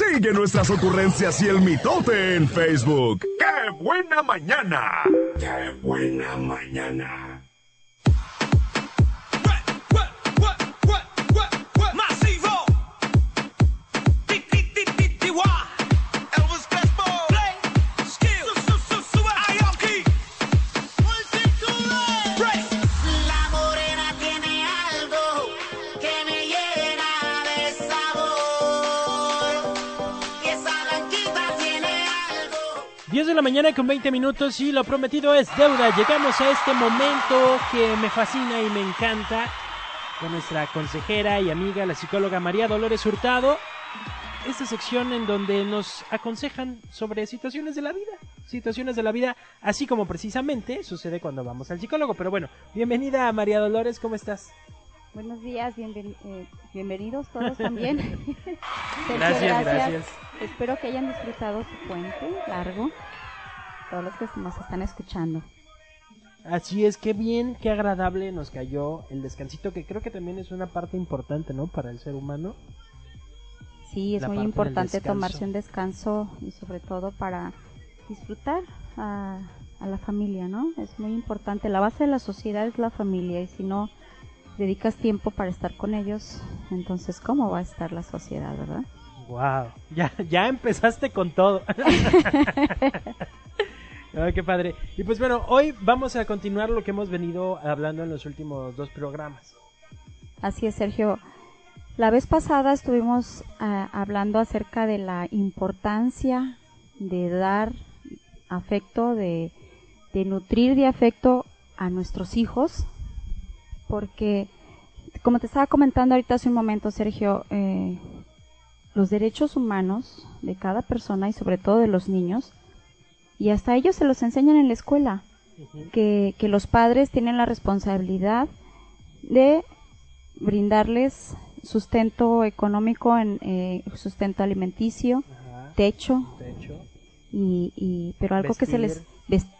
Sigue nuestras ocurrencias y el mitote en Facebook. ¡Qué buena mañana! ¡Qué buena mañana! La mañana con 20 minutos y lo prometido es deuda. Llegamos a este momento que me fascina y me encanta con nuestra consejera y amiga, la psicóloga María Dolores Hurtado. Esta sección en donde nos aconsejan sobre situaciones de la vida, situaciones de la vida, así como precisamente sucede cuando vamos al psicólogo. Pero bueno, bienvenida María Dolores, ¿cómo estás? Buenos días, eh, bienvenidos todos también. Gracias, gracias. Espero que hayan disfrutado su puente largo, todos los que nos están escuchando. Así es, qué bien, qué agradable nos cayó el descansito, que creo que también es una parte importante, ¿no? Para el ser humano. Sí, es La muy importante tomarse un descanso y sobre todo para disfrutar a, a la familia, ¿no? Es muy importante. La base de la sociedad es la familia y si no dedicas tiempo para estar con ellos, entonces ¿cómo va a estar la sociedad, verdad? Wow, ya, ya empezaste con todo. Ay, qué padre. Y pues bueno, hoy vamos a continuar lo que hemos venido hablando en los últimos dos programas. Así es, Sergio. La vez pasada estuvimos ah, hablando acerca de la importancia de dar afecto, de, de nutrir de afecto a nuestros hijos, porque, como te estaba comentando ahorita hace un momento, Sergio, eh, los derechos humanos de cada persona y sobre todo de los niños, y hasta ellos se los enseñan en la escuela, que, que los padres tienen la responsabilidad de brindarles sustento económico, en, eh, sustento alimenticio, Ajá, techo, techo. y, y- pero algo que se les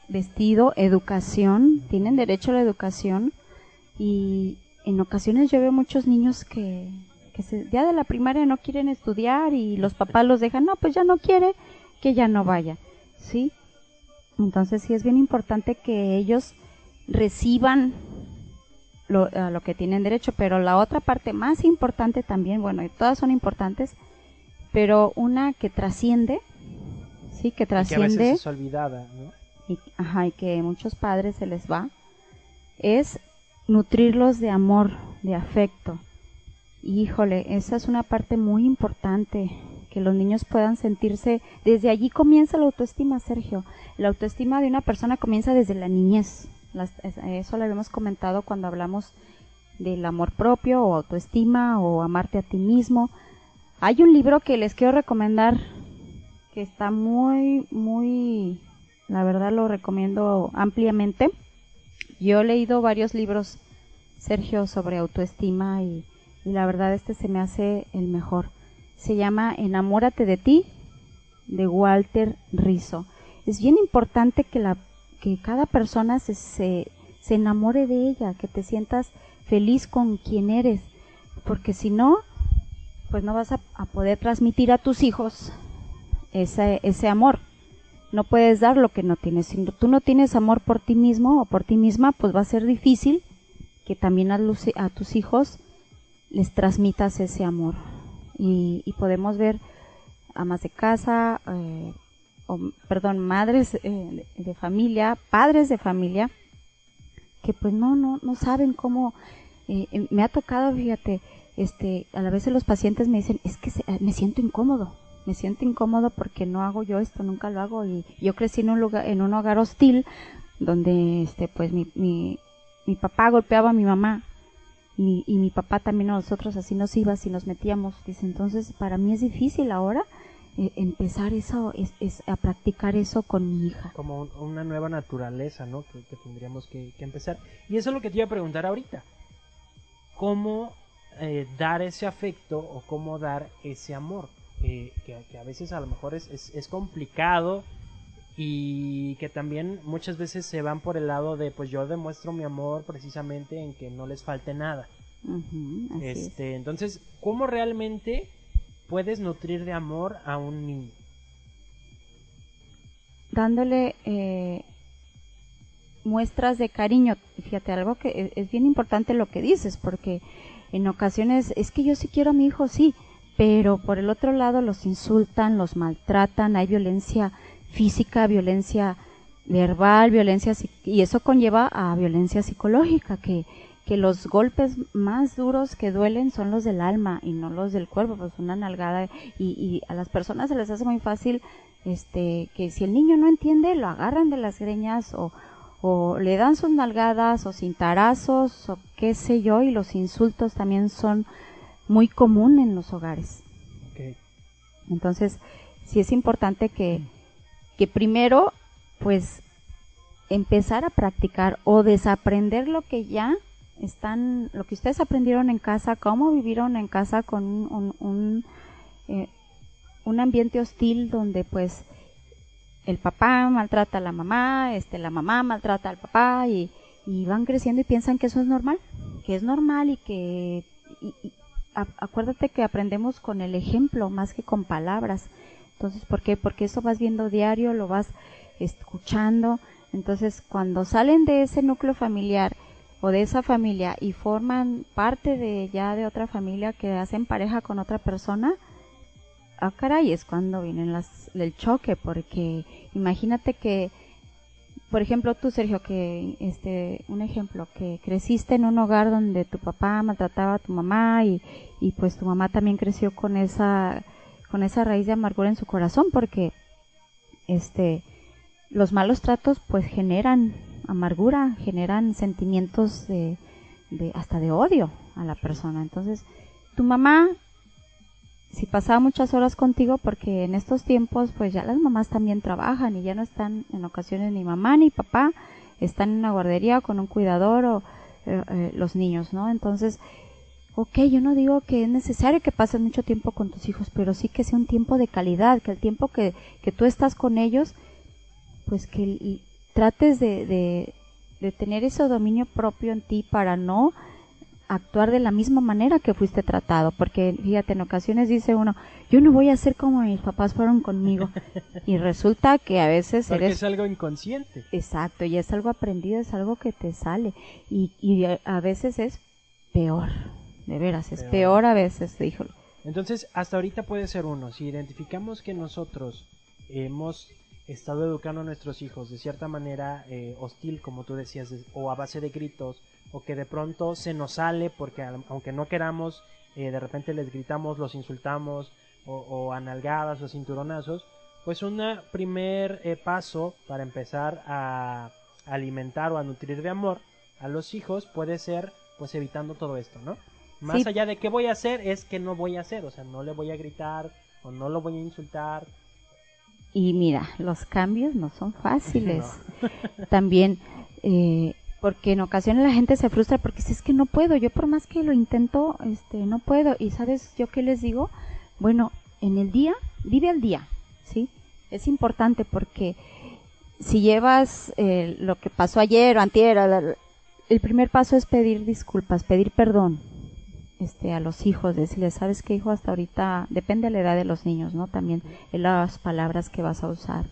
vestido, educación, tienen derecho a la educación y en ocasiones yo veo muchos niños que, que se, ya de la primaria no quieren estudiar y los papás los dejan, no, pues ya no quiere, que ya no vaya, ¿sí? Entonces sí es bien importante que ellos reciban lo, a lo que tienen derecho, pero la otra parte más importante también, bueno, y todas son importantes, pero una que trasciende, sí, que Que a trasciende veces es olvidada, ¿no? y, ajá, y que muchos padres se les va, es nutrirlos de amor, de afecto. Y, Híjole, esa es una parte muy importante, que los niños puedan sentirse, desde allí comienza la autoestima, Sergio. La autoestima de una persona comienza desde la niñez. Las- es- eso lo habíamos comentado cuando hablamos del amor propio o autoestima o amarte a ti mismo. Hay un libro que les quiero recomendar que está muy, muy, la verdad lo recomiendo ampliamente. Yo he leído varios libros, Sergio, sobre autoestima y, y la verdad este se me hace el mejor. Se llama Enamórate de ti, de Walter Rizzo. Es bien importante que, la, que cada persona se, se, se enamore de ella, que te sientas feliz con quien eres, porque si no, pues no vas a, poder transmitir a tus hijos ese, ese amor. No puedes dar lo que no tienes. Si tú no tienes amor por ti mismo o por ti misma, pues va a ser difícil que también a, a tus hijos les transmitas ese amor. Y, y podemos ver amas de casa, eh, o, perdón, madres eh, de, familia, padres de familia, que pues no, no, no saben cómo. eh, me ha tocado, fíjate, este, a la vez los pacientes me dicen, es que se- eh, me siento incómodo, me siento incómodo porque no hago yo esto, nunca lo hago y yo crecí en un lugar, en un hogar hostil donde, este, pues mi, mi, mi papá golpeaba a mi mamá y, mi papá también a nosotros así nos iba, si nos metíamos, dice, entonces para mí es difícil ahora eh, empezar eso, es, a practicar eso con mi hija. Como un- una nueva naturaleza, ¿no? Que, tendríamos que, que empezar. Y eso es lo que te iba a preguntar ahorita. ¿Cómo eh, dar ese afecto o cómo dar ese amor? Eh, que, que a veces a lo mejor es, es, es complicado y que también muchas veces se van por el lado de pues yo demuestro mi amor precisamente en que no les falte nada. Es. Este, entonces, ¿cómo realmente puedes nutrir de amor a un niño? dándole eh, muestras de cariño. Fíjate, algo que e- es bien importante lo que dices, porque en ocasiones es que yo sí quiero a mi hijo, sí, pero por el otro lado los insultan, los maltratan, hay violencia física, violencia verbal, violencia y eso conlleva a violencia psicológica, que, que los golpes más duros que duelen son los del alma y no los del cuerpo, pues una nalgada y, y a las personas se les hace muy fácil este que si el niño no entiende lo agarran de las greñas o, o le dan sus nalgadas o cintarazos o qué sé yo y los insultos también son muy común en los hogares. Entonces, sí es importante que, que primero, pues, empezar a practicar o desaprender lo que ya están, lo que ustedes aprendieron en casa, cómo vivieron en casa con un, un, eh, ambiente hostil donde, pues, el papá maltrata a la mamá, este, la mamá maltrata al papá y, van creciendo y piensan que eso es normal, que es normal y que y- acuérdate que aprendemos con el ejemplo más que con palabras. Entonces, ¿por qué? Porque eso vas viendo diario, lo vas escuchando. Entonces, cuando salen de ese núcleo familiar o de esa familia y forman parte de ya de otra familia que hacen pareja con otra persona, ah, caray, es cuando vienen las, el choque, porque imagínate que, por ejemplo, tú, Sergio, que, este, un ejemplo, que creciste en un hogar donde tu papá maltrataba a tu mamá y, y pues tu mamá también creció con esa, con esa raíz de amargura en su corazón, porque, este, los malos tratos pues generan amargura, generan sentimientos de, de hasta de odio a la persona. Entonces, tu mamá si pasaba muchas horas contigo porque en estos tiempos pues ya las mamás también trabajan y ya no están en ocasiones ni mamá ni papá están en una guardería con un cuidador o eh, eh, los niños no entonces ok yo no digo que es necesario que pases mucho tiempo con tus hijos pero sí que sea un tiempo de calidad que el tiempo que, que tú estás con ellos pues que trates de, de, de tener ese dominio propio en ti para no actuar de la misma manera que fuiste tratado, porque fíjate, en ocasiones dice uno, yo no voy a ser como mis papás fueron conmigo, y resulta que a veces Porque eres es algo inconsciente. exacto, y es algo aprendido, es algo que te sale, y, a veces es peor, de veras, es Peor. peor, a veces, híjole. Entonces, hasta ahorita puede ser uno. Si identificamos que nosotros hemos estado educando a nuestros hijos de cierta manera eh, hostil, como tú decías, de- o a base de gritos, o que de pronto se nos sale porque aunque no queramos, eh, de repente les gritamos, los insultamos, o, o a nalgadas o a cinturonazos, pues un primer eh, paso para empezar a alimentar o a nutrir de amor a los hijos puede ser pues evitando todo esto, ¿no? Más Sí. allá de qué voy a hacer es que no voy a hacer, o sea, no le voy a gritar o no lo voy a insultar. Y mira, los cambios no son fáciles. También, eh, porque en ocasiones la gente se frustra porque dice, es que no puedo, yo por más que lo intento, este, no puedo. Y sabes, yo qué les digo, bueno, en el día, vive al día, ¿sí? Es importante porque si llevas eh, lo que pasó ayer o antier, el primer paso es pedir disculpas, pedir perdón, este, a los hijos, decirles, sabes qué hijo, hasta ahorita, depende de la edad de los niños, ¿no? También en las palabras que vas a usar.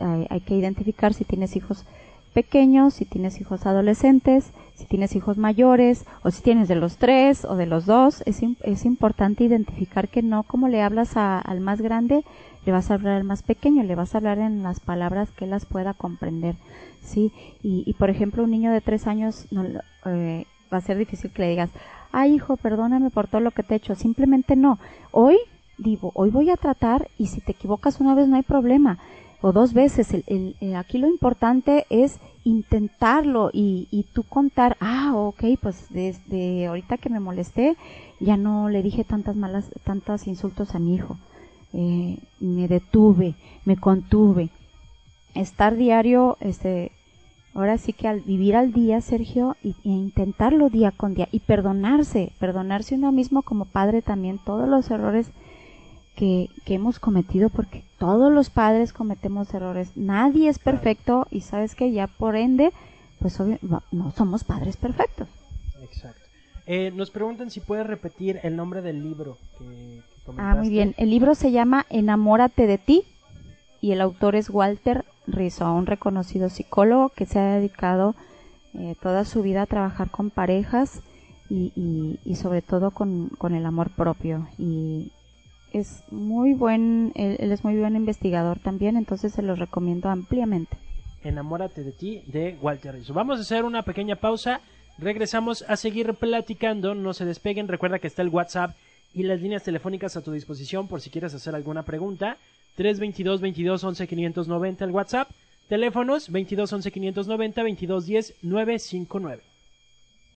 Hay, que identificar si tienes hijos pequeños, si tienes hijos adolescentes, si tienes hijos mayores, o si tienes de los tres o de los dos. Es, es importante identificar que no como le hablas a- al más grande, le vas a hablar al más pequeño, le vas a hablar en las palabras que él las pueda comprender. ¿sí? Y, y por ejemplo, un niño de tres años no, eh, va a ser difícil que le digas, ay hijo, perdóname por todo lo que te he hecho. Simplemente no. Hoy digo, hoy voy a tratar y si te equivocas una vez no hay problema. O dos veces. El, el- eh, aquí lo importante es intentarlo y, y tú contar, ah, ok, pues desde ahorita que me molesté ya no le dije tantas malas, tantos insultos a mi hijo. Eh, me detuve, me contuve. Estar diario, este, ahora sí que al vivir al día, Sergio, y, e intentarlo día con día y perdonarse, perdonarse uno mismo como padre también todos los errores que, que hemos cometido, porque todos los padres cometemos errores, nadie es perfecto y sabes que ya por ende, pues obvio- no somos padres perfectos. Exacto. Eh, nos preguntan si puedes repetir el nombre del libro que, que Ah, muy bien. El libro se llama Enamórate de ti y el autor es Walter Rizzo, un reconocido psicólogo que se ha dedicado eh, toda su vida a trabajar con parejas y, sobre todo con, con el amor propio. Y es muy buen, él, él es muy buen investigador también, entonces se los recomiendo ampliamente. Enamórate de ti de Walter Rizzo. Vamos a hacer una pequeña pausa. Regresamos a seguir platicando. No se despeguen. Recuerda que está el WhatsApp y las líneas telefónicas a tu disposición por si quieres hacer alguna pregunta. 322 22 11 590 el WhatsApp. Teléfonos 22 11 590 22 10 959.